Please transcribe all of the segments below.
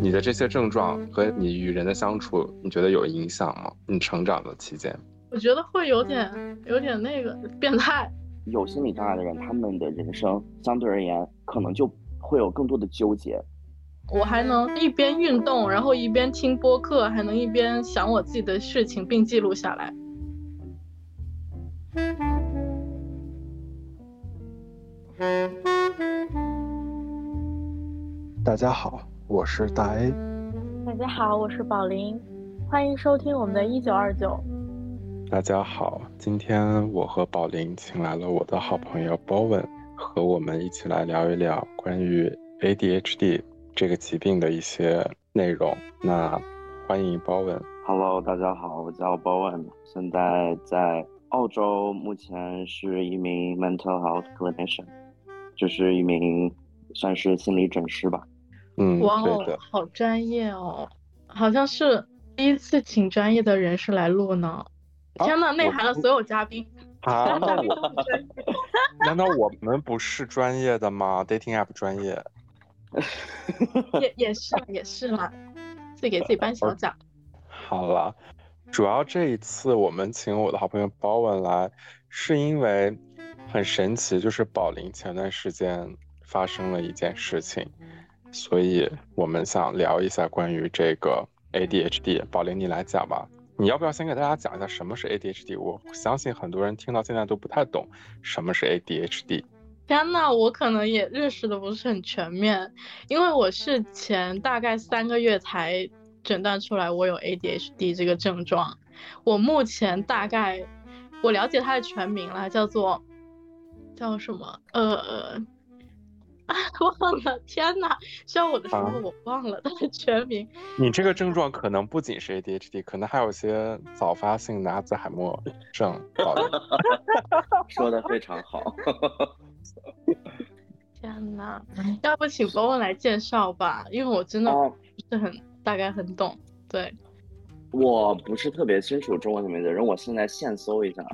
你的这些症状和你与人的相处，你觉得有影响吗？你成长的期间，我觉得会有点有点那个变态。有心理障碍的人，他们的人生相对而言可能就会有更多的纠结。我还能一边运动，然后一边听播客，还能一边想我自己的事情，并记录下来。大家好，我是大 A。大家好，我是宝林，欢迎收听我们的一九二九。大家好，今天我和宝林请来了我的好朋友 Bowen，和我们一起来聊一聊关于 ADHD 这个疾病的一些内容。那欢迎 Bowen。Hello，大家好，我叫 Bowen，现在在澳洲，目前是一名 mental health clinician。就是一名算是心理诊师吧，嗯，哇哦，好专业哦，好像是第一次请专业的人士来录呢。天呐，内涵了所有嘉宾啊！难道我们不是专业的吗？Dating app 专业，也也是也是啦，自己给自己颁小奖。好了，主要这一次我们请我的好朋友包文来，是因为。很神奇，就是宝林前段时间发生了一件事情，所以我们想聊一下关于这个 ADHD。宝林，你来讲吧。你要不要先给大家讲一下什么是 ADHD？我相信很多人听到现在都不太懂什么是 ADHD。天呐，我可能也认识的不是很全面，因为我是前大概三个月才诊断出来我有 ADHD 这个症状。我目前大概我了解它的全名了，叫做。叫什么？呃，忘了。天哪！需要我的时候我忘了他的全名。你这个症状可能不仅是 ADHD，可能还有些早发性的阿兹海默症。说的非常好。天哪！要不请博文来介绍吧，因为我真的不是很大概很懂。对，我不是特别清楚中文里面的人，我现在现搜一下。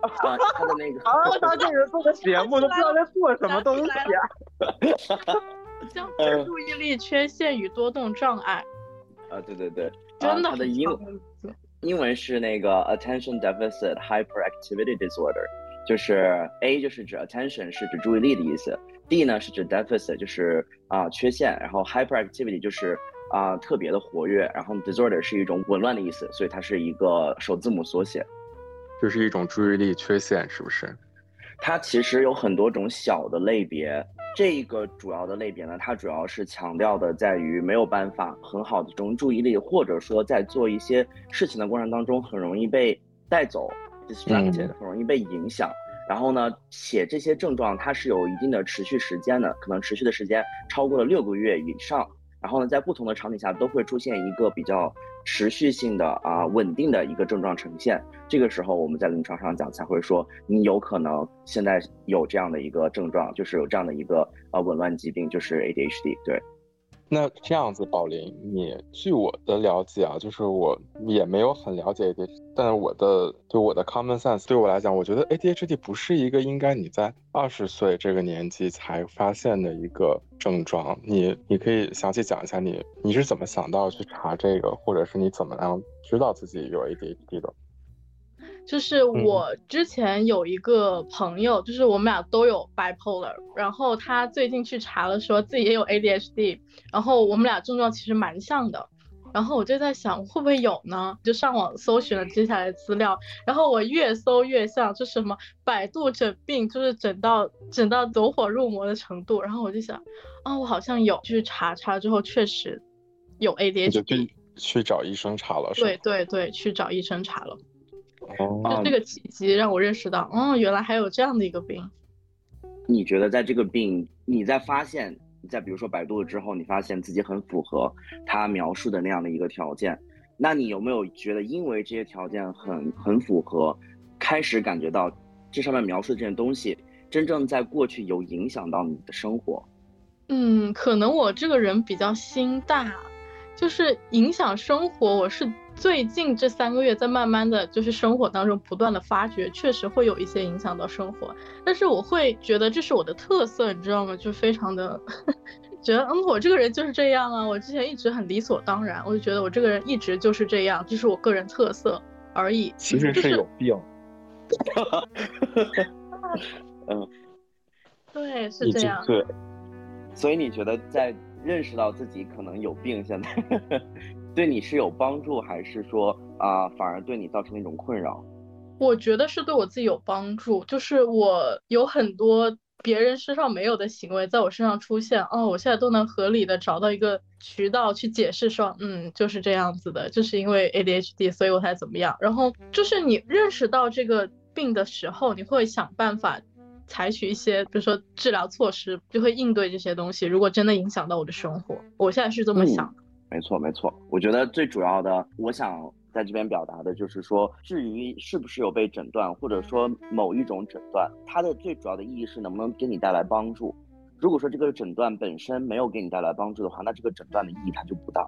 啊，他的那个啊，他这个做的节目都不知道在做什么东西啊。像注意力缺陷与多动障碍。啊，对对对，真的。他的英英文是那个 attention deficit hyperactivity disorder，就是 A 就是指 attention 是指注意力的意思，D 呢是指 deficit 就是啊缺陷，然后 hyperactivity 就是啊特别的活跃，然后 disorder 是一种紊乱的意思，所以它是一个首字母缩写。就是一种注意力缺陷，是不是？它其实有很多种小的类别。这个主要的类别呢，它主要是强调的在于没有办法很好的集中注意力，或者说在做一些事情的过程当中很容易被带走，distracted，很容易被影响。然后呢，且这些症状它是有一定的持续时间的，可能持续的时间超过了六个月以上。然后呢，在不同的场景下都会出现一个比较持续性的啊稳定的一个症状呈现。这个时候我们在临床上讲才会说，你有可能现在有这样的一个症状，就是有这样的一个呃紊乱疾病，就是 ADHD。对。那这样子，宝林，你据我的了解啊，就是我也没有很了解 ADHD，但是我的就我的 common sense 对我来讲，我觉得 ADHD 不是一个应该你在二十岁这个年纪才发现的一个症状。你你可以详细讲一下你你是怎么想到去查这个，或者是你怎么样知道自己有 ADHD 的？就是我之前有一个朋友，就是我们俩都有 bipolar，然后他最近去查了，说自己也有 ADHD，然后我们俩症状其实蛮像的，然后我就在想会不会有呢？就上网搜寻了接下来的资料，然后我越搜越像，就什么百度诊病，就是诊到诊到走火入魔的程度，然后我就想，啊，我好像有，去查查之后确实有 ADHD，就去去找医生查了，对对对，去找医生查了。就这个契机让我认识到，哦，原来还有这样的一个病。你觉得在这个病，你在发现，在比如说百度之后，你发现自己很符合他描述的那样的一个条件，那你有没有觉得，因为这些条件很很符合，开始感觉到这上面描述的这些东西，真正在过去有影响到你的生活？嗯，可能我这个人比较心大，就是影响生活，我是。最近这三个月在慢慢的就是生活当中不断的发掘，确实会有一些影响到生活。但是我会觉得这是我的特色，你知道吗？就非常的 觉得，嗯，我这个人就是这样啊。我之前一直很理所当然，我就觉得我这个人一直就是这样，这是我个人特色而已。其实是有病。嗯，对，是这样。对。所以你觉得在认识到自己可能有病，现在？对你是有帮助，还是说啊，反而对你造成了一种困扰？我觉得是对我自己有帮助，就是我有很多别人身上没有的行为在我身上出现，哦，我现在都能合理的找到一个渠道去解释说，嗯，就是这样子的，就是因为 ADHD，所以我才怎么样。然后就是你认识到这个病的时候，你会想办法采取一些，比如说治疗措施，就会应对这些东西。如果真的影响到我的生活，我现在是这么想。没错，没错。我觉得最主要的，我想在这边表达的就是说，至于是不是有被诊断，或者说某一种诊断，它的最主要的意义是能不能给你带来帮助。如果说这个诊断本身没有给你带来帮助的话，那这个诊断的意义它就不大，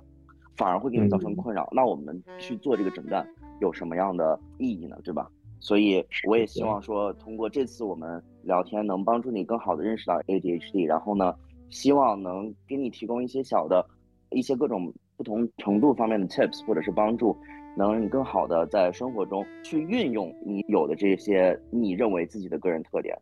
反而会给你造成困扰。那我们去做这个诊断有什么样的意义呢？对吧？所以我也希望说，通过这次我们聊天，能帮助你更好的认识到 ADHD，然后呢，希望能给你提供一些小的。一些各种不同程度方面的 tips 或者是帮助，能让你更好的在生活中去运用你有的这些你认为自己的个人特点。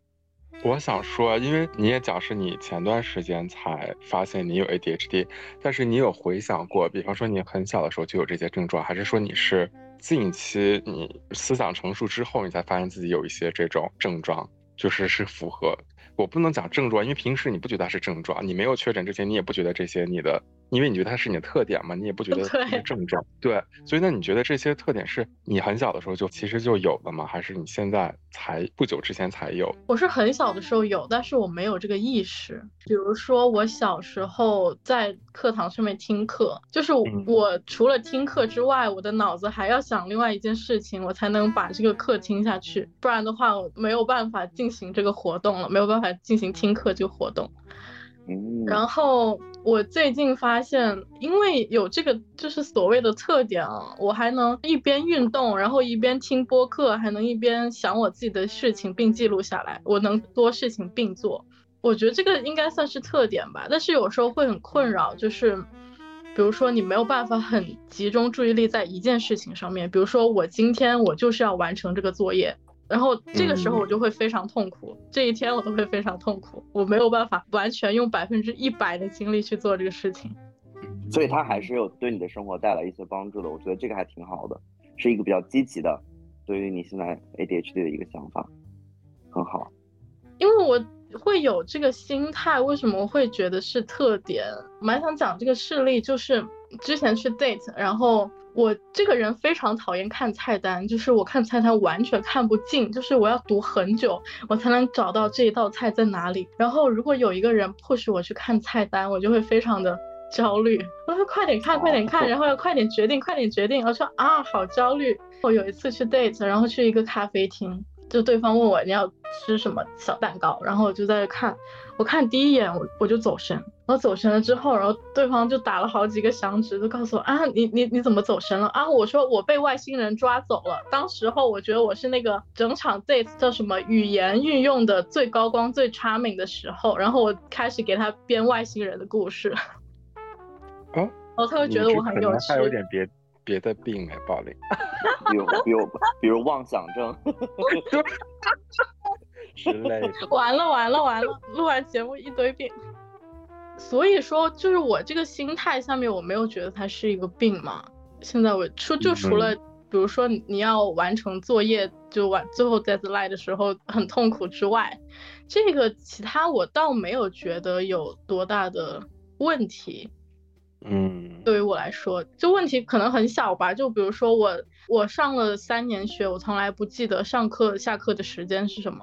我想说，因为你也讲是你前段时间才发现你有 ADHD，但是你有回想过，比方说你很小的时候就有这些症状，还是说你是近期你思想成熟之后你才发现自己有一些这种症状，就是是符合？我不能讲症状，因为平时你不觉得它是症状，你没有确诊之前你也不觉得这些你的。因为你觉得它是你的特点嘛，你也不觉得是症状，对，所以那你觉得这些特点是你很小的时候就其实就有的吗？还是你现在才不久之前才有？我是很小的时候有，但是我没有这个意识。比如说我小时候在课堂上面听课，就是我除了听课之外，我的脑子还要想另外一件事情，我才能把这个课听下去，不然的话我没有办法进行这个活动了，没有办法进行听课这个活动。然后我最近发现，因为有这个就是所谓的特点啊，我还能一边运动，然后一边听播客，还能一边想我自己的事情并记录下来，我能多事情并做。我觉得这个应该算是特点吧，但是有时候会很困扰，就是比如说你没有办法很集中注意力在一件事情上面，比如说我今天我就是要完成这个作业。然后这个时候我就会非常痛苦，这一天我都会非常痛苦，我没有办法完全用百分之一百的精力去做这个事情，所以它还是有对你的生活带来一些帮助的，我觉得这个还挺好的，是一个比较积极的，对于你现在 ADHD 的一个想法，很好。因为我会有这个心态，为什么会觉得是特点？蛮想讲这个事例，就是之前去 date，然后。我这个人非常讨厌看菜单，就是我看菜单完全看不进，就是我要读很久，我才能找到这一道菜在哪里。然后如果有一个人迫使我去看菜单，我就会非常的焦虑。我说快点看，快点看，然后要快点决定，快点决定。我说啊，好焦虑。我有一次去 date，然后去一个咖啡厅。就对方问我你要吃什么小蛋糕，然后我就在看，我看第一眼我我就走神，然后走神了之后，然后对方就打了好几个响指，就告诉我啊你你你怎么走神了啊？我说我被外星人抓走了。当时候我觉得我是那个整场 date 叫什么语言运用的最高光最 charming 的时候，然后我开始给他编外星人的故事。哦，哦，他会觉得我很有趣。他有点别。别的病哎，暴力，比如比如比如妄想症 之类的。完了完了完了，录完节目一堆病。所以说，就是我这个心态下面，我没有觉得它是一个病嘛。现在我除就除了，比如说你要完成作业，就完最后 deadline 的时候很痛苦之外，这个其他我倒没有觉得有多大的问题。嗯，对于我来说，就问题可能很小吧。就比如说我，我上了三年学，我从来不记得上课下课的时间是什么，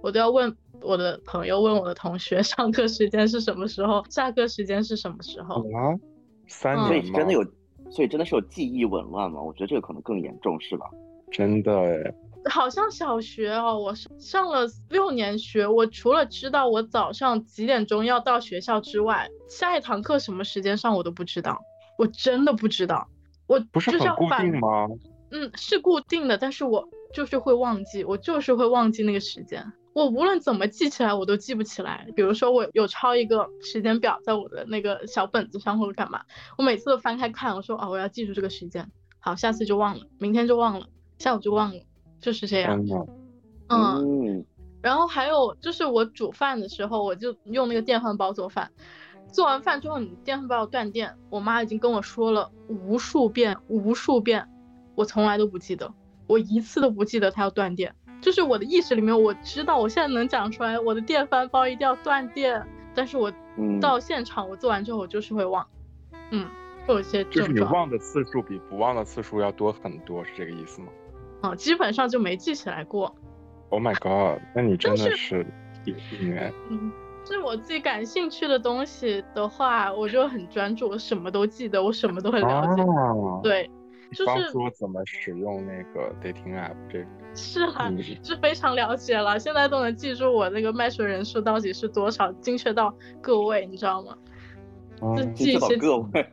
我都要问我的朋友，问我的同学，上课时间是什么时候，下课时间是什么时候啊？三年真的有，所以真的是有记忆紊乱吗？我觉得这个可能更严重，是吧？真的哎。好像小学哦，我上了六年学，我除了知道我早上几点钟要到学校之外，下一堂课什么时间上我都不知道，我真的不知道。我不是很固定吗？嗯，是固定的，但是我就是会忘记，我就是会忘记那个时间。我无论怎么记起来，我都记不起来。比如说，我有抄一个时间表在我的那个小本子上，或者干嘛，我每次都翻开看，我说哦，我要记住这个时间，好，下次就忘了，明天就忘了，下午就忘了，就是这样。嗯，然后还有就是我煮饭的时候，我就用那个电饭煲做饭，做完饭之后，你电饭煲断电，我妈已经跟我说了无数遍，无数遍，我从来都不记得，我一次都不记得它要断电。就是我的意识里面，我知道我现在能讲出来，我的电饭煲一定要断电。但是我到现场，我做完之后，我就是会忘。嗯，会有些就是你忘的次数比不忘的次数要多很多，是这个意思吗？啊，基本上就没记起来过。Oh my god！那你真的是有病哎。嗯，是我自己感兴趣的东西的话，我就很专注，我什么都记得，我什么都很了解。对。就是说怎么使用那个 dating app 这个是啊，是非常了解了，现在都能记住我那个麦 h 人数到底是多少，精确到个位，你知道吗？就记一些个位，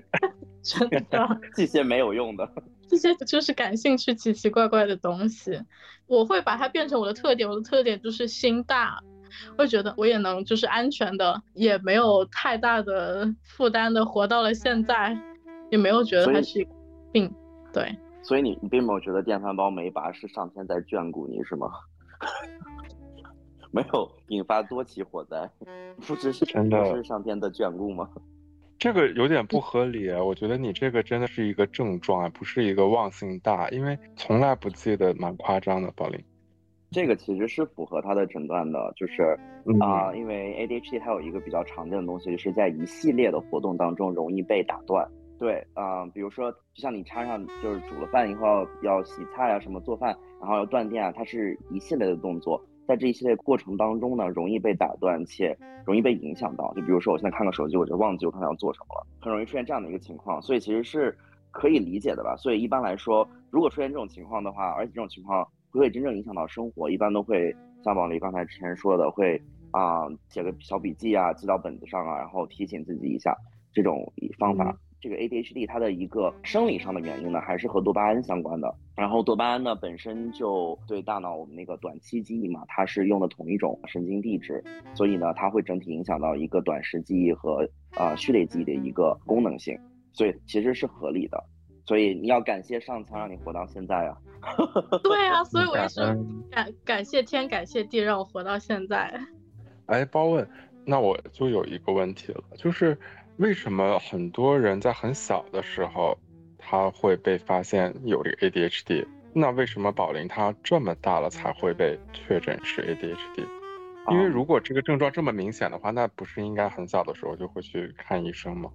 真的 记些没有用的，这些就是感兴趣奇奇怪怪的东西，我会把它变成我的特点，我的特点就是心大，会觉得我也能就是安全的，也没有太大的负担的活到了现在，也没有觉得它是一个。并对，所以你你并没有觉得电饭煲没拔是上天在眷顾你是吗？没有引发多起火灾，不是真的是上天的眷顾吗？这个有点不合理，我觉得你这个真的是一个症状，不是一个忘性大，因为从来不记得，蛮夸张的。宝林，这个其实是符合他的诊断的，就是啊，因为 ADHD 它有一个比较常见的东西，就是在一系列的活动当中容易被打断。对，啊，比如说，就像你插上，就是煮了饭以后要洗菜啊，什么做饭，然后要断电啊，它是一系列的动作，在这一系列过程当中呢，容易被打断且容易被影响到。就比如说，我现在看个手机，我就忘记我刚才要做什么了，很容易出现这样的一个情况，所以其实是可以理解的吧。所以一般来说，如果出现这种情况的话，而且这种情况不会真正影响到生活，一般都会像王丽刚才之前说的，会啊写个小笔记啊，记到本子上啊，然后提醒自己一下这种方法。这个 ADHD 它的一个生理上的原因呢，还是和多巴胺相关的。然后多巴胺呢本身就对大脑我们那个短期记忆嘛，它是用的同一种神经递质，所以呢它会整体影响到一个短时记忆和呃序列记忆的一个功能性，所以其实是合理的。所以你要感谢上苍让你活到现在啊。对啊，所以我也是感感谢天感谢地让我活到现在。哎，包问，那我就有一个问题了，就是。为什么很多人在很小的时候，他会被发现有这个 ADHD？那为什么宝林他这么大了才会被确诊是 ADHD？因为如果这个症状这么明显的话，那不是应该很小的时候就会去看医生吗？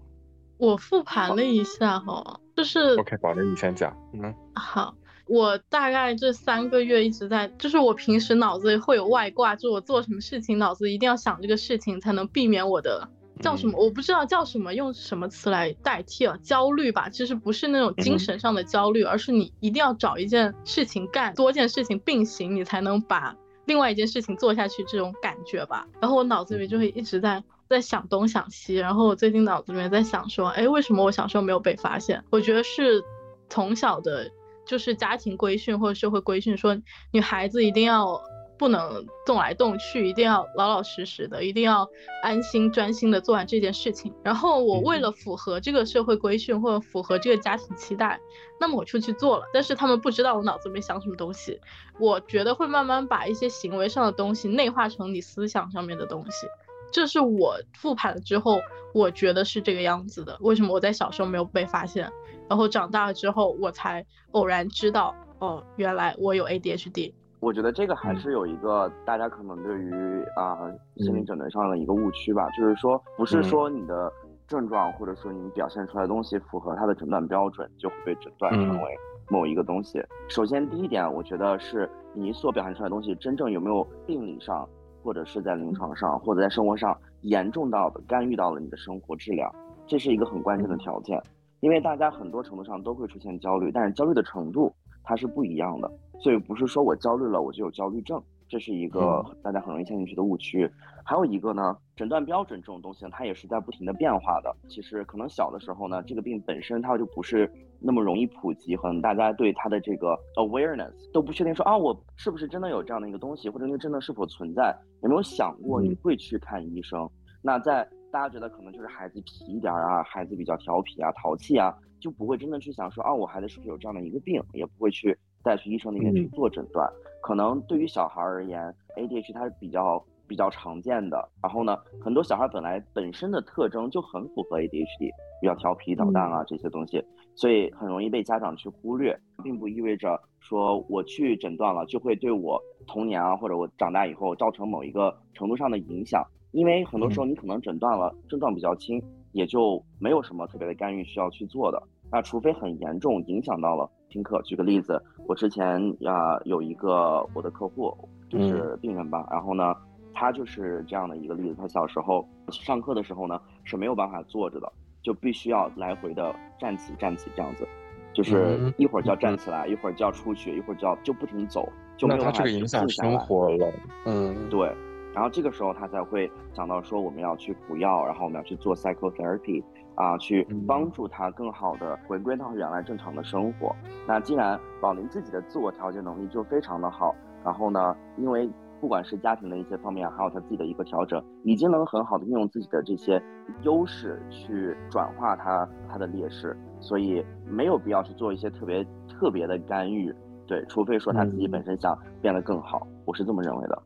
我复盘了一下哈，就是 OK，宝林你先讲。嗯，好，我大概这三个月一直在，就是我平时脑子里会有外挂，就我做什么事情脑子一定要想这个事情，才能避免我的。叫什么？我不知道叫什么，用什么词来代替啊？焦虑吧，其实不是那种精神上的焦虑，而是你一定要找一件事情干，多件事情并行，你才能把另外一件事情做下去，这种感觉吧。然后我脑子里面就会一直在在想东想西，然后我最近脑子里面在想说，哎，为什么我小时候没有被发现？我觉得是从小的，就是家庭规训或者社会规训，说女孩子一定要。不能动来动去，一定要老老实实的，一定要安心专心的做完这件事情。然后我为了符合这个社会规训或者符合这个家庭期待，那么我出去做了。但是他们不知道我脑子里面想什么东西。我觉得会慢慢把一些行为上的东西内化成你思想上面的东西。这是我复盘了之后，我觉得是这个样子的。为什么我在小时候没有被发现，然后长大了之后我才偶然知道，哦，原来我有 ADHD。我觉得这个还是有一个大家可能对于啊心理诊断上的一个误区吧，就是说不是说你的症状或者说你表现出来的东西符合他的诊断标准就会被诊断成为某一个东西。首先第一点，我觉得是你所表现出来的东西真正有没有病理上或者是在临床上或者在生活上严重到的干预到了你的生活质量，这是一个很关键的条件。因为大家很多程度上都会出现焦虑，但是焦虑的程度它是不一样的。所以不是说我焦虑了我就有焦虑症，这是一个大家很容易陷进去的误区。还有一个呢，诊断标准这种东西呢，它也是在不停的变化的。其实可能小的时候呢，这个病本身它就不是那么容易普及，可能大家对它的这个 awareness 都不确定，说啊，我是不是真的有这样的一个东西，或者那个真的是否存在？有没有想过你会去看医生？那在大家觉得可能就是孩子皮一点啊，孩子比较调皮啊、淘气啊，就不会真的去想说啊，我孩子是不是有这样的一个病，也不会去带去医生那边去做诊断。可能对于小孩而言，ADHD 它是比较。比较常见的，然后呢，很多小孩本来本身的特征就很符合 ADHD，比较调皮捣蛋啊这些东西，所以很容易被家长去忽略，并不意味着说我去诊断了就会对我童年啊或者我长大以后造成某一个程度上的影响，因为很多时候你可能诊断了症状比较轻，也就没有什么特别的干预需要去做的，那除非很严重影响到了听课。举个例子，我之前啊有一个我的客户就是病人吧，然后呢。他就是这样的一个例子。他小时候上课的时候呢是没有办法坐着的，就必须要来回的站起站起这样子，就是一会儿就要站起来，一会儿就要出去，一会儿就要就不停走，就没有办法影响生活了。嗯，对。然后这个时候他才会想到说我们要去补药，然后我们要去做 psychotherapy 啊，去帮助他更好的回归到原来正常的生活。那既然宝林自己的自我调节能力就非常的好，然后呢，因为不管是家庭的一些方面，还有他自己的一个调整，已经能很好的运用自己的这些优势去转化他他的劣势，所以没有必要去做一些特别特别的干预，对，除非说他自己本身想变得更好，我是这么认为的。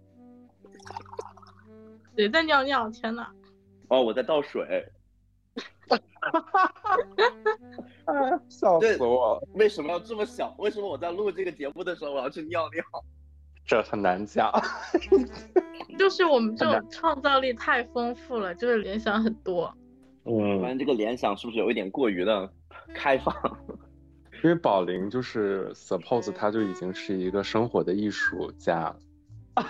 谁在尿尿？天哪！哦，我在倒水。哈哈哈哈哈！笑死我！为什么要这么想？为什么我在录这个节目的时候我要去尿尿？这很难讲，就是我们这种创造力太丰富了，就是联想很多。嗯，发现这个联想是不是有一点过于的开放？因为宝林就是 suppose 他就已经是一个生活的艺术家，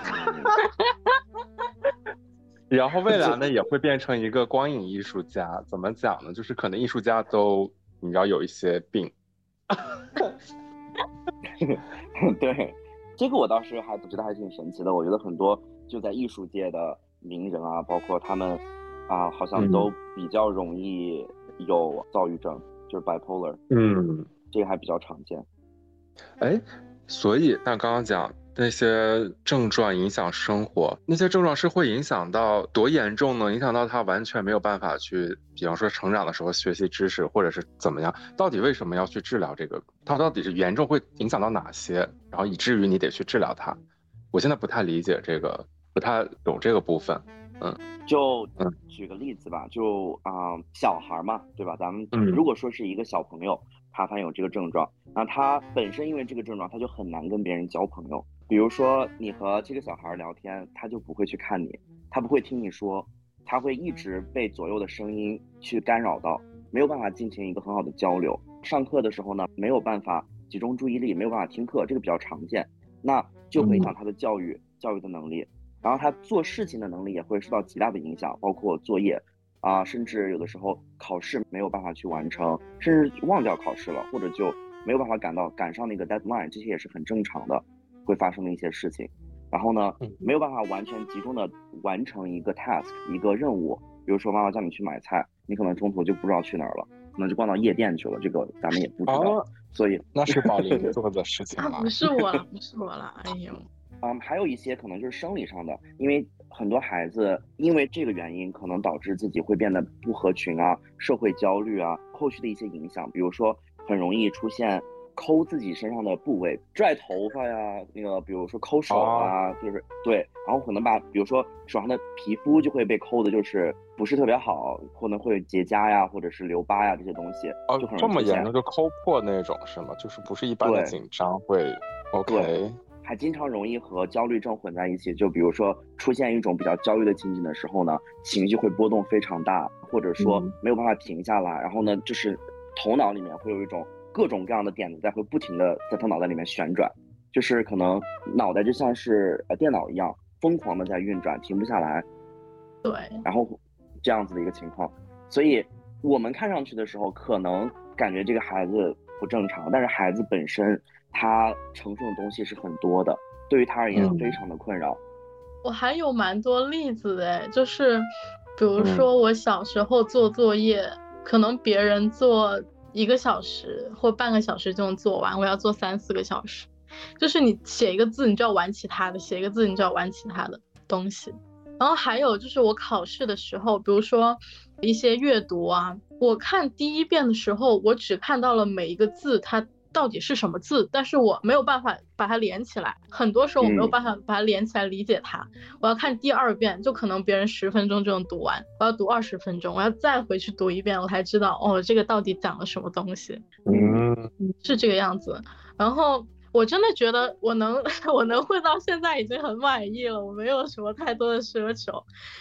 然后未来呢也会变成一个光影艺术家。怎么讲呢？就是可能艺术家都你知道有一些病。对。这个我倒是还不知道，还挺神奇的。我觉得很多就在艺术界的名人啊，包括他们啊，好像都比较容易有躁郁症，就是 bipolar。嗯，这个还比较常见。哎，所以那刚刚讲。那些症状影响生活，那些症状是会影响到多严重呢？影响到他完全没有办法去，比方说成长的时候学习知识，或者是怎么样？到底为什么要去治疗这个？它到底是严重会影响到哪些？然后以至于你得去治疗它？我现在不太理解这个，不太懂这个部分。嗯，就嗯，举个例子吧，就啊，小孩嘛，对吧？咱们如果说是一个小朋友，他发现有这个症状，那他本身因为这个症状，他就很难跟别人交朋友。比如说，你和这个小孩聊天，他就不会去看你，他不会听你说，他会一直被左右的声音去干扰到，没有办法进行一个很好的交流。上课的时候呢，没有办法集中注意力，没有办法听课，这个比较常见，那就会影响他的教育教育的能力，然后他做事情的能力也会受到极大的影响，包括作业啊，甚至有的时候考试没有办法去完成，甚至忘掉考试了，或者就没有办法赶到赶上那个 deadline，这些也是很正常的。会发生的一些事情，然后呢，没有办法完全集中的完成一个 task 一个任务。比如说妈妈叫你去买菜，你可能中途就不知道去哪儿了，可能就逛到夜店去了。这个咱们也不知道，所以那是宝林做的事情不是我了，不是我了。哎呦，嗯，还有一些可能就是生理上的，因为很多孩子因为这个原因，可能导致自己会变得不合群啊，社会焦虑啊，后续的一些影响，比如说很容易出现。抠自己身上的部位，拽头发呀，那个比如说抠手啊，就是对，然后可能把比如说手上的皮肤就会被抠的，就是不是特别好，可能会结痂呀，或者是留疤呀这些东西。哦，就很这么严重就抠破那种是吗？就是不是一般的紧张会？OK。还经常容易和焦虑症混在一起，就比如说出现一种比较焦虑的情景的时候呢，情绪会波动非常大，或者说没有办法停下来，然后呢，就是头脑里面会有一种。各种各样的点子在会不停的在他脑袋里面旋转，就是可能脑袋就像是呃电脑一样疯狂的在运转，停不下来。对，然后这样子的一个情况，所以我们看上去的时候可能感觉这个孩子不正常，但是孩子本身他承受的东西是很多的，对于他而言非常的困扰。我还有蛮多例子的，就是比如说我小时候做作业，可能别人做一个小时或半个小时就能做完，我要做三四个小时。就是你写一个字，你就要玩其他的；写一个字，你就要玩其他的东西。然后还有就是我考试的时候，比如说一些阅读啊，我看第一遍的时候，我只看到了每一个字它到底是什么字，但是我没有办法把它连起来。很多时候我没有办法把它连起来理解它。我要看第二遍，就可能别人十分钟就能读完，我要读二十分钟，我要再回去读一遍，我才知道哦，这个到底讲了什么东西。嗯，是这个样子。然后。我真的觉得我能 我能混到现在已经很满意了，我没有什么太多的奢求。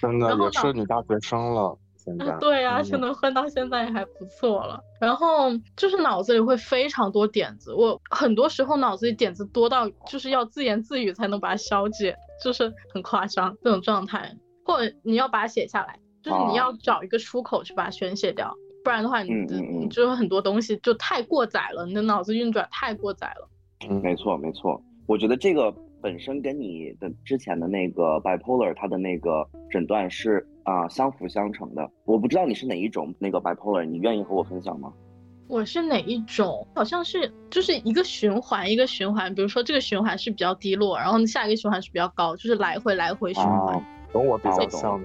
真的也是女大学生了，现在。对啊，就能混到现在也还不错了。然后就是脑子里会非常多点子，我很多时候脑子里点子多到就是要自言自语才能把它消解，就是很夸张这种状态。或者你要把它写下来，就是你要找一个出口去把它宣泄掉，不然的话你你就很多东西就太过载了，你的脑子运转太过载了。嗯，没错没错，我觉得这个本身跟你的之前的那个 bipolar 它的那个诊断是啊相辅相成的。我不知道你是哪一种那个 bipolar，你愿意和我分享吗？我是哪一种？好像是就是一个循环一个循环，比如说这个循环是比较低落，然后下一个循环是比较高，就是来回来回循环。懂我比较像，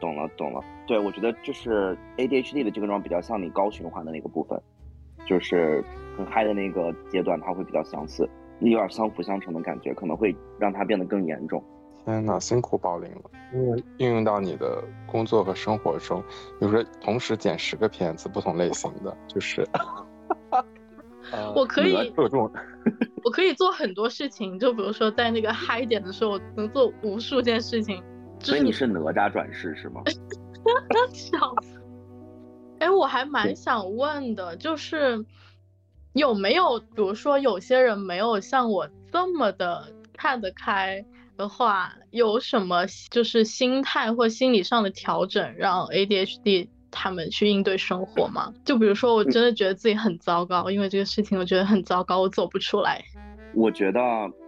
懂了懂了。对，我觉得就是 ADHD 的这个状比较像你高循环的那个部分，就是。很嗨的那个阶段，它会比较相似，有点相辅相成的感觉，可能会让它变得更严重。天哪，辛苦宝林了！因为运用到你的工作和生活中，比如说同时剪十个片子，不同类型的，就是，我可以，我可以做很多事情，就比如说在那个嗨点的时候，能做无数件事情。所以你是哪吒转世是吗？笑死！哎，我还蛮想问的，就是。有没有，比如说有些人没有像我这么的看得开的话，有什么就是心态或心理上的调整，让 ADHD 他们去应对生活吗？就比如说，我真的觉得自己很糟糕，因为这个事情我觉得很糟糕，我走不出来。我觉得，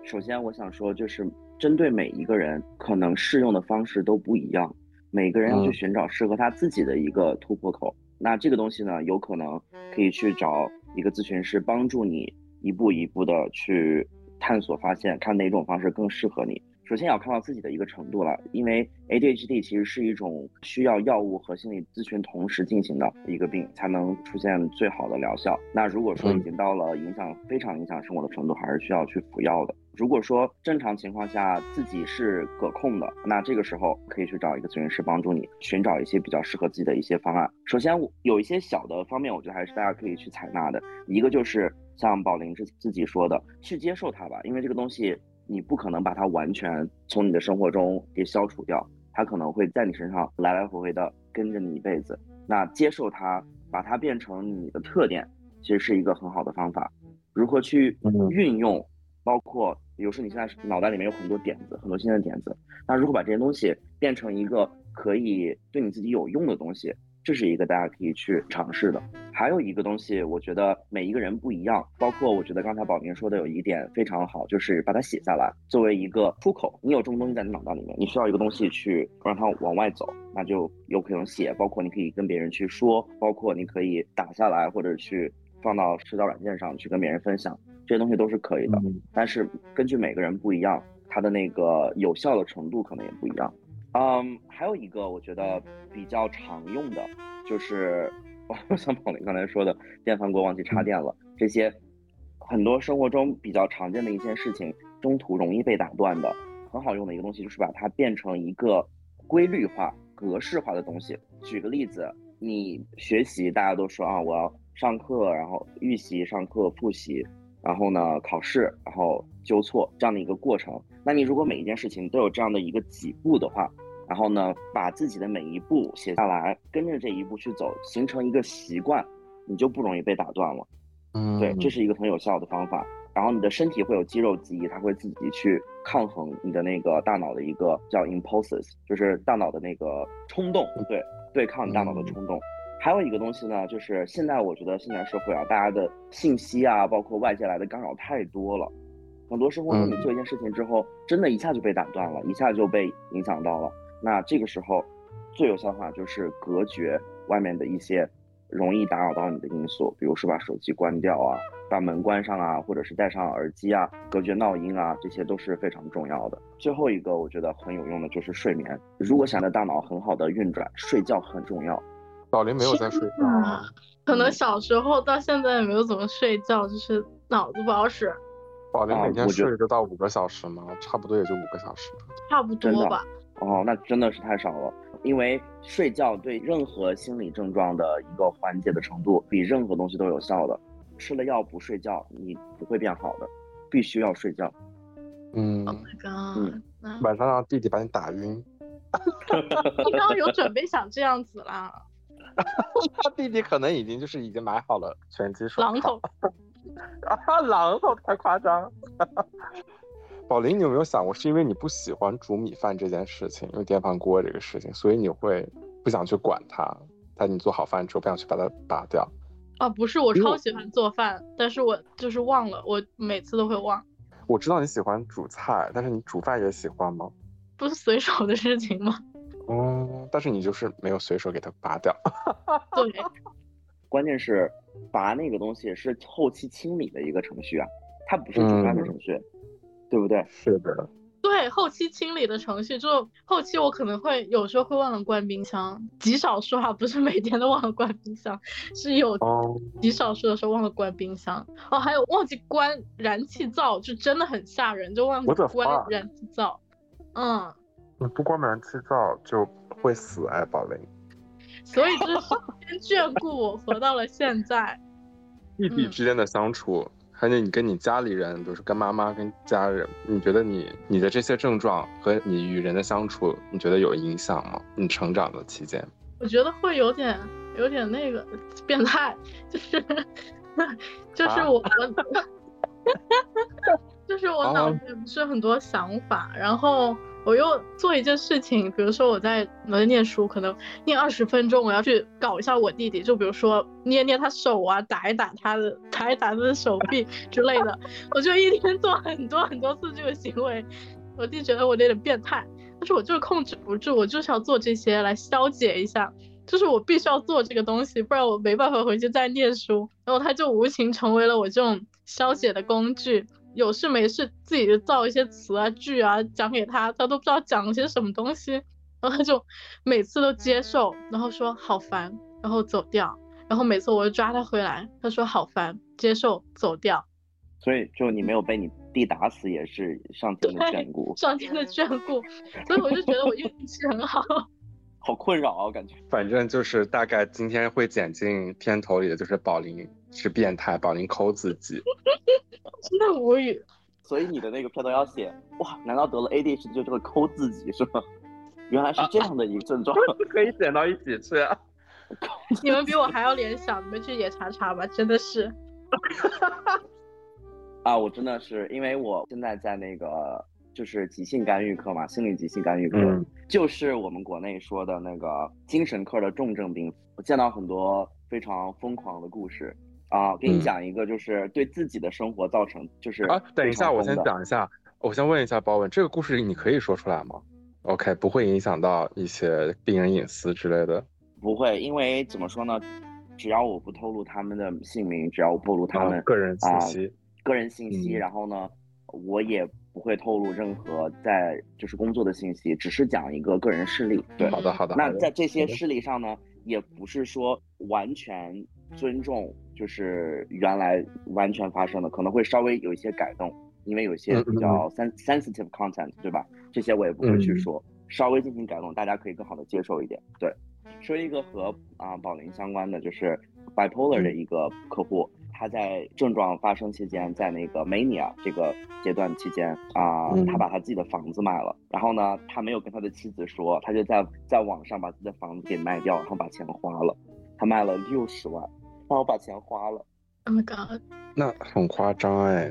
首先我想说，就是针对每一个人，可能适用的方式都不一样，每个人要去寻找适合他自己的一个突破口。那这个东西呢，有可能可以去找。一个咨询师帮助你一步一步的去探索、发现，看哪种方式更适合你。首先要看到自己的一个程度了，因为 ADHD 其实是一种需要药物和心理咨询同时进行的一个病，才能出现最好的疗效。那如果说已经到了影响非常影响生活的程度，还是需要去服药的。如果说正常情况下自己是可控的，那这个时候可以去找一个咨询师帮助你寻找一些比较适合自己的一些方案。首先有一些小的方面，我觉得还是大家可以去采纳的。一个就是像宝林自自己说的，去接受它吧，因为这个东西。你不可能把它完全从你的生活中给消除掉，它可能会在你身上来来回回的跟着你一辈子。那接受它，把它变成你的特点，其实是一个很好的方法。如何去运用，包括比如说你现在脑袋里面有很多点子，很多新的点子，那如何把这些东西变成一个可以对你自己有用的东西？这是一个大家可以去尝试的。还有一个东西，我觉得每一个人不一样，包括我觉得刚才宝明说的有一点非常好，就是把它写下来，作为一个出口。你有这么东西在你脑袋里面，你需要一个东西去让它往外走，那就有可能写。包括你可以跟别人去说，包括你可以打下来或者去放到社交软件上去跟别人分享，这些东西都是可以的。但是根据每个人不一样，它的那个有效的程度可能也不一样。嗯，还有一个我觉得比较常用的，就是 像宝林刚才说的，电饭锅忘记插电了，这些很多生活中比较常见的一件事情，中途容易被打断的，很好用的一个东西，就是把它变成一个规律化、格式化的东西。举个例子，你学习，大家都说啊，我要上课，然后预习、上课、复习，然后呢考试，然后纠错这样的一个过程。那你如果每一件事情都有这样的一个几步的话，然后呢，把自己的每一步写下来，跟着这一步去走，形成一个习惯，你就不容易被打断了。嗯，对，这是一个很有效的方法。然后你的身体会有肌肉记忆，它会自己去抗衡你的那个大脑的一个叫 impulses，就是大脑的那个冲动，对，对抗你大脑的冲动。还有一个东西呢，就是现在我觉得现在社会啊，大家的信息啊，包括外界来的干扰太多了，很多时候呢，你做一件事情之后，真的一下就被打断了，一下就被影响到了。那这个时候，最有效法就是隔绝外面的一些容易打扰到你的因素，比如说把手机关掉啊，把门关上啊，或者是戴上耳机啊，隔绝闹音啊，这些都是非常重要的。最后一个我觉得很有用的就是睡眠，如果想让大脑很好的运转，睡觉很重要。宝林没有在睡觉，啊可能小时候到现在也没有怎么睡觉，就是脑子不好使。宝林每天睡就到五个小时吗？差不多也就五个小时，差不多吧。哦，那真的是太少了。因为睡觉对任何心理症状的一个缓解的程度，比任何东西都有效的。吃了药不睡觉，你不会变好的，必须要睡觉。嗯。Oh my god！晚上让弟弟把你打晕。你刚刚有准备想这样子啦？他弟弟可能已经就是已经买好了拳击手榔头 啊，榔头太夸张。宝林，你有没有想过，是因为你不喜欢煮米饭这件事情，因为电饭锅这个事情，所以你会不想去管它？在你做好饭之后，不想去把它拔掉？啊，不是，我超喜欢做饭，但是我就是忘了，我每次都会忘。我知道你喜欢煮菜，但是你煮饭也喜欢吗？不是随手的事情吗？哦，但是你就是没有随手给它拔掉。对，关键是拔那个东西是后期清理的一个程序啊，它不是煮饭的程序，对不对？是的。对，后期清理的程序，就后期我可能会有时候会忘了关冰箱，极少数哈，不是每天都忘了关冰箱，是有极少数的时候忘了关冰箱。哦，还有忘记关燃气灶，就真的很吓人，就忘记关燃气灶。嗯。你不关燃气灶就会死哎，宝林。所以就是先眷顾我活到了现在。异地之间的相处，还有你跟你家里人，比如说跟妈妈、跟家人，你觉得你你的这些症状和你与人的相处，你觉得有影响吗？你成长的期间？我觉得会有点有点那个变态，就是 就是我我。就是我脑子里不是很多想法，然后我又做一件事情，比如说我在我在念书，可能念二十分钟，我要去搞一下我弟弟，就比如说捏捏他手啊，打一打他的，打一打他的手臂之类的，我就一天做很多很多次这个行为，我弟觉得我有点变态，但是我就是控制不住，我就是要做这些来消解一下，就是我必须要做这个东西，不然我没办法回去再念书，然后他就无情成为了我这种消解的工具。有事没事自己就造一些词啊句啊讲给他，他都不知道讲些什么东西，然后他就每次都接受，然后说好烦，然后走掉，然后每次我就抓他回来，他说好烦，接受走掉。所以就你没有被你弟打死也是上天的眷顾，上天的眷顾，所以我就觉得我运气很好。好困扰啊，感觉。反正就是大概今天会剪进片头里的就是宝林是变态，宝林抠自己。真的无语。所以你的那个片头要写哇？难道得了 ADHD 就这个抠自己是吗？原来是这样的一个症状，可以剪到一起去。你们比我还要联想，你们去野查查吧，真的是。啊，我真的是，因为我现在在那个。就是急性干预科嘛，心理急性干预科，就是我们国内说的那个精神科的重症病。我见到很多非常疯狂的故事啊，给你讲一个，就是对自己的生活造成，就是啊，等一下，我先讲一下，我先问一下包文，这个故事你可以说出来吗？OK，不会影响到一些病人隐私之类的？不会，因为怎么说呢，只要我不透露他们的姓名，只要我透露他们个人信息，个人信息，然后呢，我也。不会透露任何在就是工作的信息，只是讲一个个人事例。对，好的好的。那在这些事例上呢，也不是说完全尊重，就是原来完全发生的，可能会稍微有一些改动，因为有些比较 sensitive content，对吧？这些我也不会去说，稍微进行改动，大家可以更好的接受一点。对，说一个和啊宝林相关的，就是 bipolar 的一个客户。他在症状发生期间，在那个 mania 这个阶段期间啊，他把他自己的房子卖了。然后呢，他没有跟他的妻子说，他就在在网上把自己的房子给卖掉，然后把钱花了。他卖了六十万，然后把钱花了。Oh my god！那很夸张哎。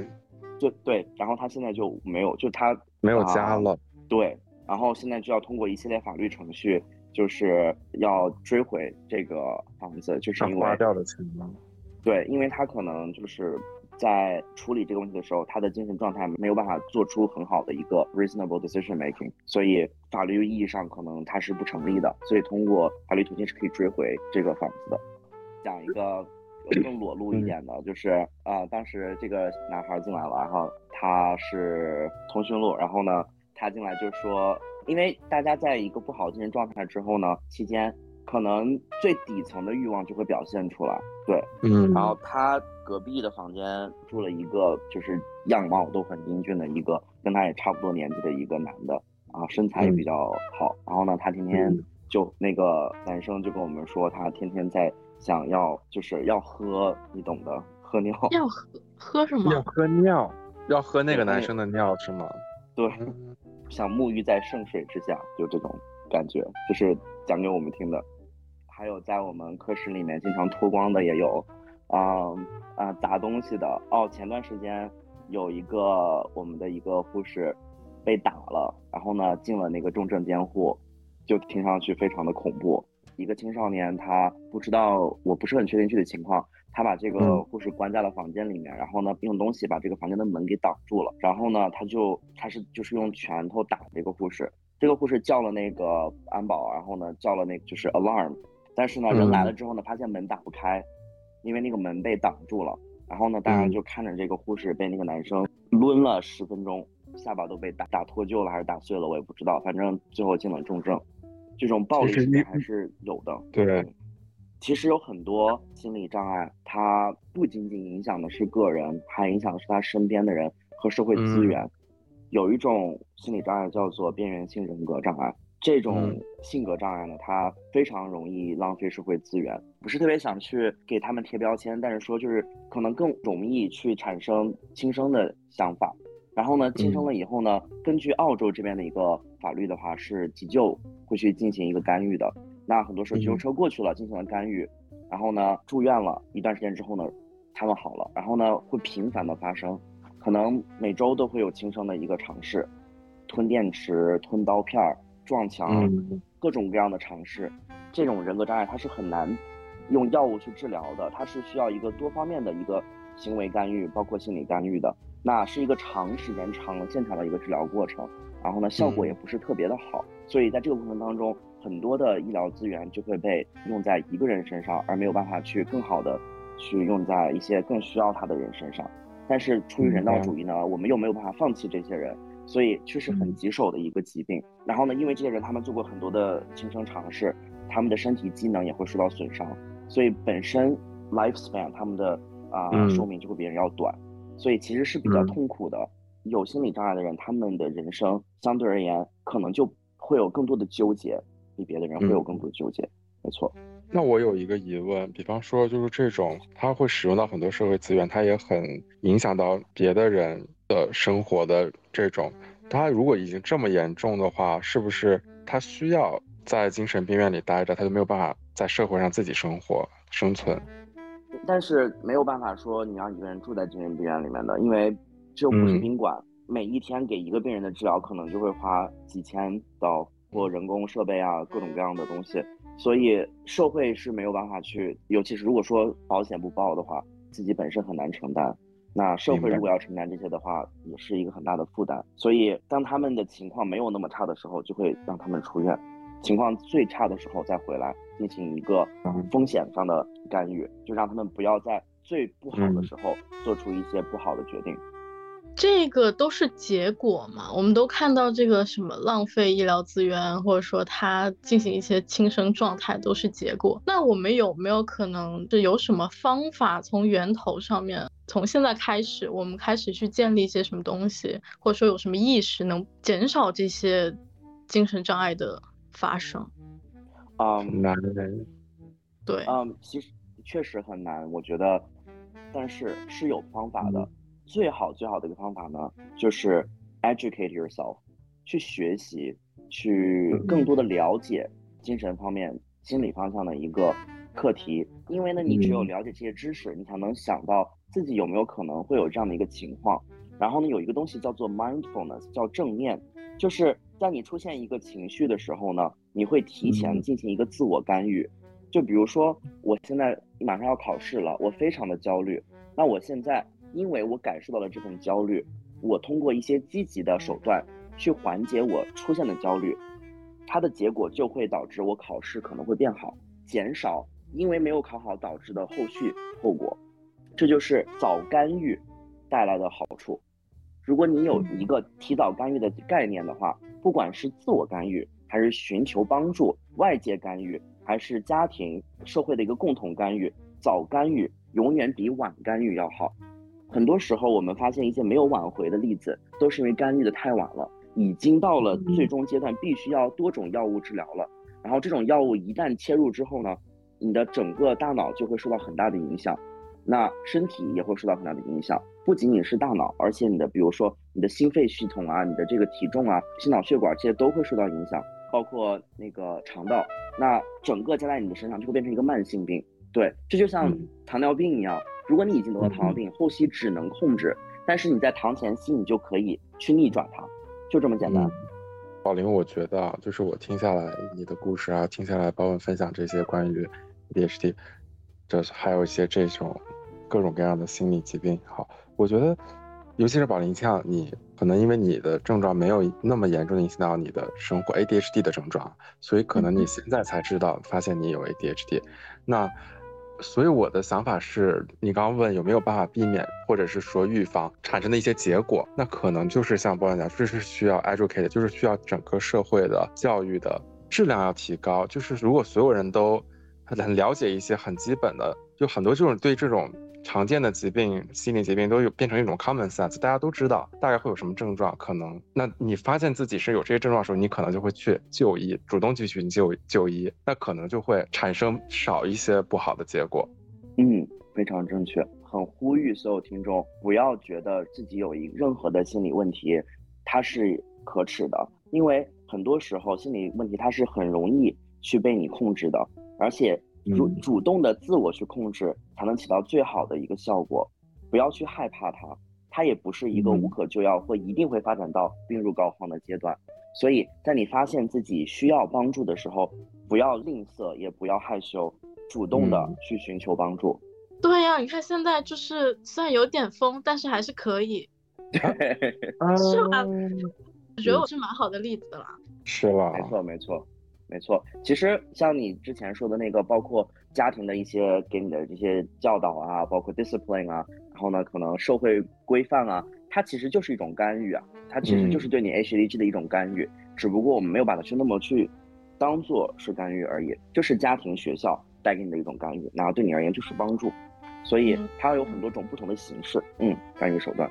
就对，然后他现在就没有，就他没有家了。对，然后现在就要通过一系列法律程序就是要追回这个房子，就是因为花掉的钱吗？对，因为他可能就是在处理这个问题的时候，他的精神状态没有办法做出很好的一个 reasonable decision making，所以法律意义上可能他是不成立的，所以通过法律途径是可以追回这个房子的。讲一个更裸露一点的，就是啊，当时这个男孩进来了，然后他是通讯录，然后呢，他进来就说，因为大家在一个不好的精神状态之后呢，期间。可能最底层的欲望就会表现出来，对，嗯，然后他隔壁的房间住了一个就是样貌都很英俊的一个跟他也差不多年纪的一个男的，啊，身材也比较好，然后呢，他天天就那个男生就跟我们说，他天天在想要就是要喝，你懂的，喝尿，要喝喝什么？要喝尿，要喝那个男生的尿是吗？对，想沐浴在圣水之下，就这种感觉，就是讲给我们听的。还有在我们课室里面经常脱光的也有，啊啊砸东西的哦。前段时间有一个我们的一个护士被打了，然后呢进了那个重症监护，就听上去非常的恐怖。一个青少年他不知道，我不是很确定具体情况，他把这个护士关在了房间里面，然后呢用东西把这个房间的门给挡住了，然后呢他就他是就是用拳头打这个护士，这个护士叫了那个安保，然后呢叫了那个就是 alarm。但是呢，人来了之后呢，发现门打不开，因为那个门被挡住了。然后呢，大家就看着这个护士被那个男生抡了十分钟，下巴都被打打脱臼了还是打碎了，我也不知道。反正最后进了重症。这种暴力事件还是有的。对，其实有很多心理障碍，它不仅仅影响的是个人，还影响的是他身边的人和社会资源。有一种心理障碍叫做边缘性人格障碍。这种性格障碍呢，它非常容易浪费社会资源，不是特别想去给他们贴标签，但是说就是可能更容易去产生轻生的想法。然后呢，轻生了以后呢，根据澳洲这边的一个法律的话，是急救会去进行一个干预的。那很多时候急救车过去了，进行了干预，然后呢住院了一段时间之后呢，他们好了，然后呢会频繁的发生，可能每周都会有轻生的一个尝试，吞电池、吞刀片儿。撞墙，各种各样的尝试，这种人格障碍它是很难用药物去治疗的，它是需要一个多方面的一个行为干预，包括心理干预的，那是一个长时间、长现场的一个治疗过程，然后呢，效果也不是特别的好，所以在这个过程当中，很多的医疗资源就会被用在一个人身上，而没有办法去更好的去用在一些更需要他的人身上，但是出于人道主义呢，我们又没有办法放弃这些人。所以确实很棘手的一个疾病。然后呢，因为这些人他们做过很多的亲生尝试，他们的身体机能也会受到损伤，所以本身 lifespan 他们的啊寿命就会比人要短，所以其实是比较痛苦的。有心理障碍的人，他们的人生相对而言可能就会有更多的纠结，比别的人会有更多的纠结。没错。那我有一个疑问，比方说就是这种他会使用到很多社会资源，他也很影响到别的人。的生活的这种，他如果已经这么严重的话，是不是他需要在精神病院里待着，他就没有办法在社会上自己生活生存？但是没有办法说你让一个人住在精神病院里面的，因为这又不是宾馆，每一天给一个病人的治疗可能就会花几千刀或人工设备啊，各种各样的东西，所以社会是没有办法去，尤其是如果说保险不报的话，自己本身很难承担。那社会如果要承担这些的话，也是一个很大的负担。所以，当他们的情况没有那么差的时候，就会让他们出院；情况最差的时候再回来进行一个风险上的干预，就让他们不要在最不好的时候做出一些不好的决定。这个都是结果嘛？我们都看到这个什么浪费医疗资源，或者说他进行一些轻生状态都是结果。那我们有没有可能是有什么方法从源头上面，从现在开始，我们开始去建立一些什么东西，或者说有什么意识能减少这些精神障碍的发生？啊，难。对，嗯，其实确实很难，我觉得，但是是有方法的。最好最好的一个方法呢，就是 educate yourself，去学习，去更多的了解精神方面、心理方向的一个课题。因为呢，你只有了解这些知识，你才能想到自己有没有可能会有这样的一个情况。然后呢，有一个东西叫做 mindfulness，叫正念。就是在你出现一个情绪的时候呢，你会提前进行一个自我干预。就比如说，我现在马上要考试了，我非常的焦虑。那我现在因为我感受到了这份焦虑，我通过一些积极的手段去缓解我出现的焦虑，它的结果就会导致我考试可能会变好，减少因为没有考好导致的后续后果。这就是早干预带来的好处。如果你有一个提早干预的概念的话，不管是自我干预，还是寻求帮助、外界干预。还是家庭社会的一个共同干预，早干预永远比晚干预要好。很多时候，我们发现一些没有挽回的例子，都是因为干预的太晚了，已经到了最终阶段，必须要多种药物治疗了。然后这种药物一旦切入之后呢，你的整个大脑就会受到很大的影响，那身体也会受到很大的影响。不仅仅是大脑，而且你的，比如说你的心肺系统啊，你的这个体重啊，心脑血管这些都会受到影响。包括那个肠道，那整个加在你的身上就会变成一个慢性病。对，这就像糖尿病一样，如果你已经得了糖尿病，后期只能控制，但是你在糖前期你就可以去逆转它，就这么简单。宝林，我觉得就是我听下来你的故事啊，听下来包文分享这些关于 ADHD，这还有一些这种各种各样的心理疾病。好，我觉得。尤其是宝林，像你可能因为你的症状没有那么严重的影响到你的生活，ADHD 的症状，所以可能你现在才知道发现你有 ADHD。那所以我的想法是，你刚刚问有没有办法避免或者是说预防产生的一些结果，那可能就是像宝林讲，这是需要 educate，就是需要整个社会的教育的质量要提高。就是如果所有人都很了解一些很基本的，就很多这种对这种。常见的疾病、心理疾病都有变成一种 common sense，大家都知道大概会有什么症状，可能那你发现自己是有这些症状的时候，你可能就会去就医，主动去寻就就医，那可能就会产生少一些不好的结果。嗯，非常正确，很呼吁所有听众不要觉得自己有一任何的心理问题，它是可耻的，因为很多时候心理问题它是很容易去被你控制的，而且。主主动的自我去控制，才能起到最好的一个效果。不要去害怕它，它也不是一个无可救药或一定会发展到病入膏肓的阶段。所以在你发现自己需要帮助的时候，不要吝啬，也不要害羞，主动的去寻求帮助。对呀，你看现在就是虽然有点疯，但是还是可以，是吧？我觉得我是蛮好的例子了。是了，没错，没错。没错，其实像你之前说的那个，包括家庭的一些给你的这些教导啊，包括 discipline 啊，然后呢，可能社会规范啊，它其实就是一种干预啊，它其实就是对你 ADHD 的一种干预，只不过我们没有把它去那么去当做是干预而已，就是家庭、学校带给你的一种干预，然后对你而言就是帮助，所以它有很多种不同的形式，嗯，干预手段。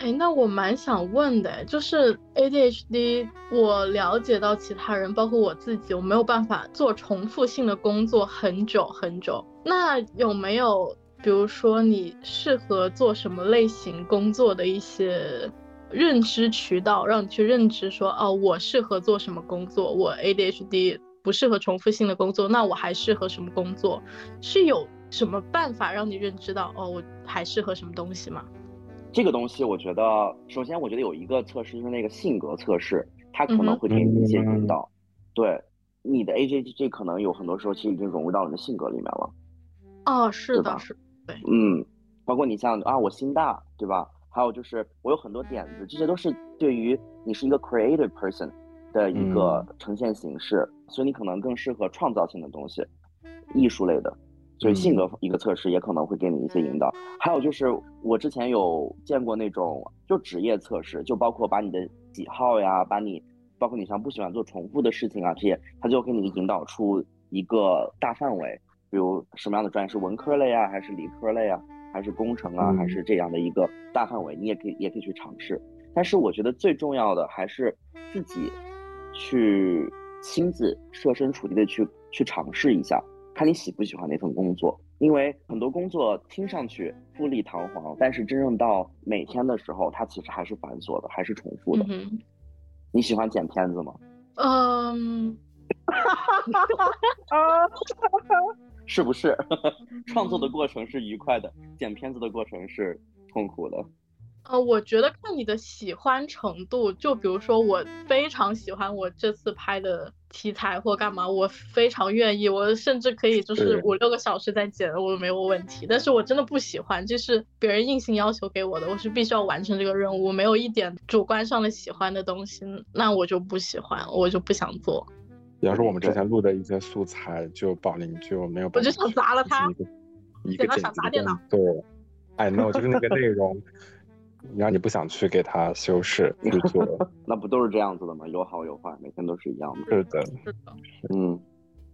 哎，那我蛮想问的，就是 ADHD，我了解到其他人，包括我自己，我没有办法做重复性的工作很久很久。那有没有，比如说你适合做什么类型工作的一些认知渠道，让你去认知说，哦，我适合做什么工作？我 ADHD 不适合重复性的工作，那我还适合什么工作？是有什么办法让你认知到，哦，我还适合什么东西吗？这个东西，我觉得，首先我觉得有一个测试，就是那个性格测试，它可能会给你一些引导。对，你的 AJG 可能有很多时候其实已经融入到你的性格里面了。哦，是的，是，对，嗯，包括你像啊，我心大，对吧？还有就是我有很多点子，这些都是对于你是一个 creative person 的一个呈现形式，所以你可能更适合创造性的东西，艺术类的。所以性格一个测试也可能会给你一些引导，还有就是我之前有见过那种就职业测试，就包括把你的喜好呀，把你包括你像不喜欢做重复的事情啊这些，他就给你引导出一个大范围，比如什么样的专业是文科类啊，还是理科类啊，还是工程啊，还是这样的一个大范围，你也可以也可以去尝试。但是我觉得最重要的还是自己去亲自设身处地的去去尝试一下。看你喜不喜欢那份工作，因为很多工作听上去富丽堂皇，但是真正到每天的时候，它其实还是繁琐的，还是重复的。你喜欢剪片子吗？嗯，是不是？创作的过程是愉快的，剪片子的过程是痛苦的。呃，我觉得看你的喜欢程度，就比如说我非常喜欢我这次拍的题材或干嘛，我非常愿意，我甚至可以就是五六个小时在剪，我没有问题。但是我真的不喜欢，就是别人硬性要求给我的，我是必须要完成这个任务，没有一点主观上的喜欢的东西，那我就不喜欢，我就不想做。比方说我们之前录的一些素材，就宝林就没有，我就想砸了他，一个剪辑电脑。对，I know，就是那个内容。让你不想去给他修饰去做，那不都是这样子的吗？有好有坏，每天都是一样的。是的，是的。嗯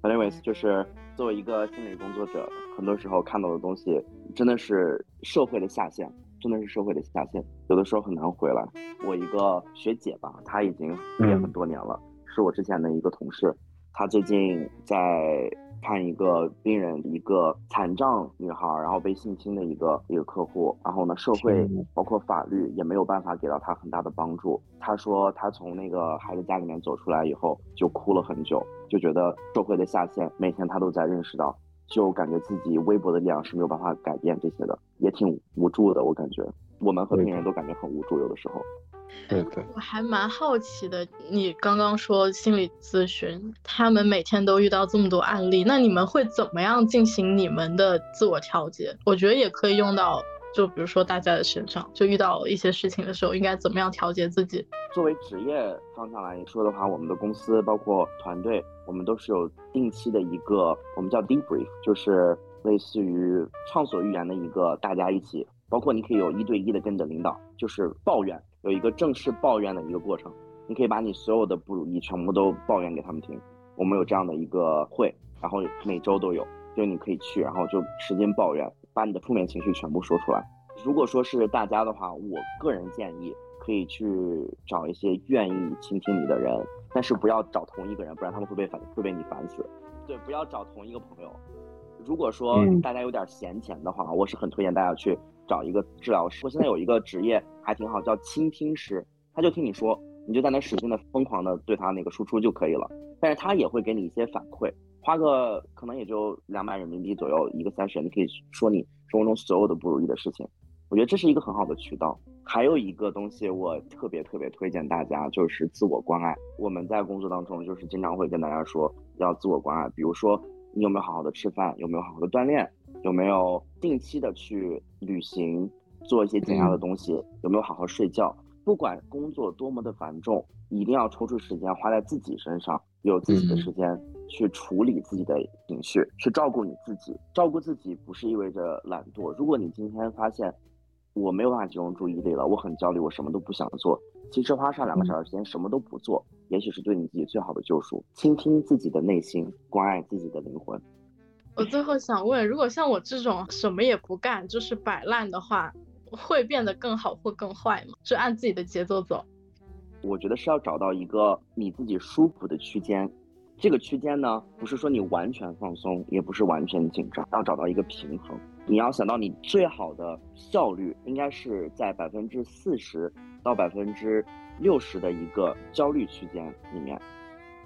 ，anyways，就是作为一个心理工作者，很多时候看到的东西真的是社会的下限，真的是社会的下限，有的时候很难回来。我一个学姐吧，她已经毕业很多年了，是我之前的一个同事，她最近在。看一个病人，一个残障女孩，然后被性侵的一个一个客户，然后呢，社会包括法律也没有办法给到她很大的帮助。她说，她从那个孩子家里面走出来以后，就哭了很久，就觉得社会的下限，每天她都在认识到，就感觉自己微薄的力量是没有办法改变这些的，也挺无助的。我感觉，我们和病人都感觉很无助，有的时候。对对，我还蛮好奇的。你刚刚说心理咨询，他们每天都遇到这么多案例，那你们会怎么样进行你们的自我调节？我觉得也可以用到，就比如说大家的身上，就遇到一些事情的时候，应该怎么样调节自己？作为职业方向来说的话，我们的公司包括团队，我们都是有定期的一个，我们叫 debrief，就是类似于畅所欲言的一个，大家一起，包括你可以有一对一的跟着领导，就是抱怨。有一个正式抱怨的一个过程，你可以把你所有的不如意全部都抱怨给他们听。我们有这样的一个会，然后每周都有，就你可以去，然后就使劲抱怨，把你的负面情绪全部说出来。如果说是大家的话，我个人建议可以去找一些愿意倾听你的人，但是不要找同一个人，不然他们会被烦，会被你烦死。对，不要找同一个朋友。如果说大家有点闲钱的话，我是很推荐大家去。找一个治疗师，我现在有一个职业还挺好，叫倾听师，他就听你说，你就在那使劲的疯狂的对他那个输出就可以了，但是他也会给你一些反馈，花个可能也就两百人民币左右一个 session，你可以说你生活中所有的不如意的事情，我觉得这是一个很好的渠道。还有一个东西我特别特别推荐大家，就是自我关爱。我们在工作当中就是经常会跟大家说要自我关爱，比如说你有没有好好的吃饭，有没有好好的锻炼。有没有定期的去旅行，做一些减压的东西？有没有好好睡觉？不管工作多么的繁重，一定要抽出时间花在自己身上，有自己的时间去处理自己的情绪，去照顾你自己。照顾自己不是意味着懒惰。如果你今天发现我没有办法集中注意力了，我很焦虑，我什么都不想做，其实花上两个小时时间什么都不做，也许是对你自己最好的救赎。倾听自己的内心，关爱自己的灵魂。我最后想问，如果像我这种什么也不干，就是摆烂的话，会变得更好或更坏吗？就按自己的节奏走。我觉得是要找到一个你自己舒服的区间，这个区间呢，不是说你完全放松，也不是完全紧张，要找到一个平衡。你要想到你最好的效率，应该是在百分之四十到百分之六十的一个焦虑区间里面，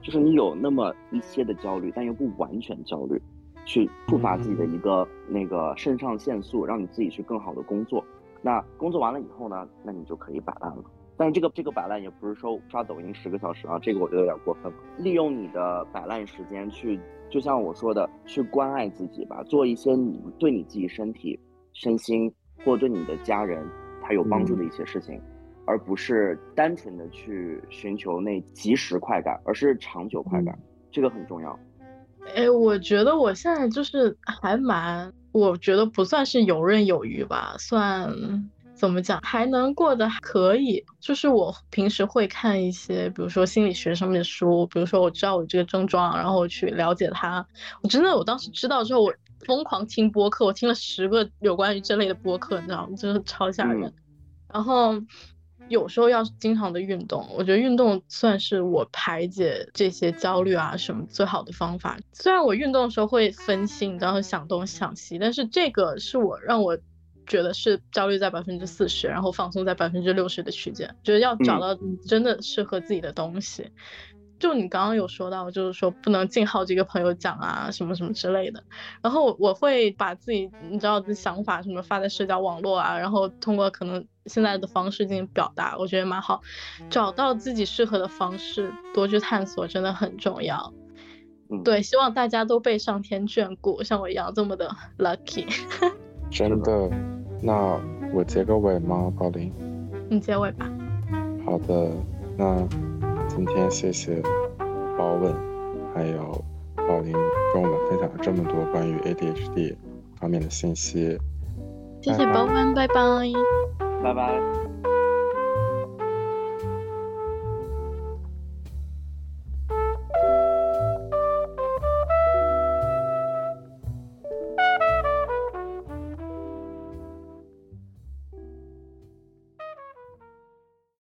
就是你有那么一些的焦虑，但又不完全焦虑。去触发自己的一个那个肾上腺素，让你自己去更好的工作。那工作完了以后呢，那你就可以摆烂了。但是这个这个摆烂也不是说刷抖音十个小时啊，这个我觉得有点过分了。利用你的摆烂时间去，就像我说的，去关爱自己吧，做一些你对你自己身体、身心或对你的家人他有帮助的一些事情，而不是单纯的去寻求那即时快感，而是长久快感，这个很重要。哎，我觉得我现在就是还蛮，我觉得不算是游刃有余吧，算怎么讲，还能过得可以。就是我平时会看一些，比如说心理学上面的书，比如说我知道我这个症状，然后我去了解它。我真的，我当时知道之后，我疯狂听播客，我听了十个有关于这类的播客，你知道吗？真的超吓人。然后。有时候要经常的运动，我觉得运动算是我排解这些焦虑啊什么最好的方法。虽然我运动的时候会分心，然后想东想西，但是这个是我让我觉得是焦虑在百分之四十，然后放松在百分之六十的区间。觉得要找到真的适合自己的东西。就你刚刚有说到，就是说不能净好几个朋友讲啊，什么什么之类的。然后我会把自己你知道的想法什么发在社交网络啊，然后通过可能。现在的方式进行表达，我觉得蛮好。找到自己适合的方式，多去探索，真的很重要。对，希望大家都被上天眷顾，像我一样这么的 lucky。真的，那我结个尾吗，宝林？你结尾吧。好的，那今天谢谢包问，还有宝林跟我们分享了这么多关于 ADHD 方面的信息。谢谢包问，拜拜。拜拜。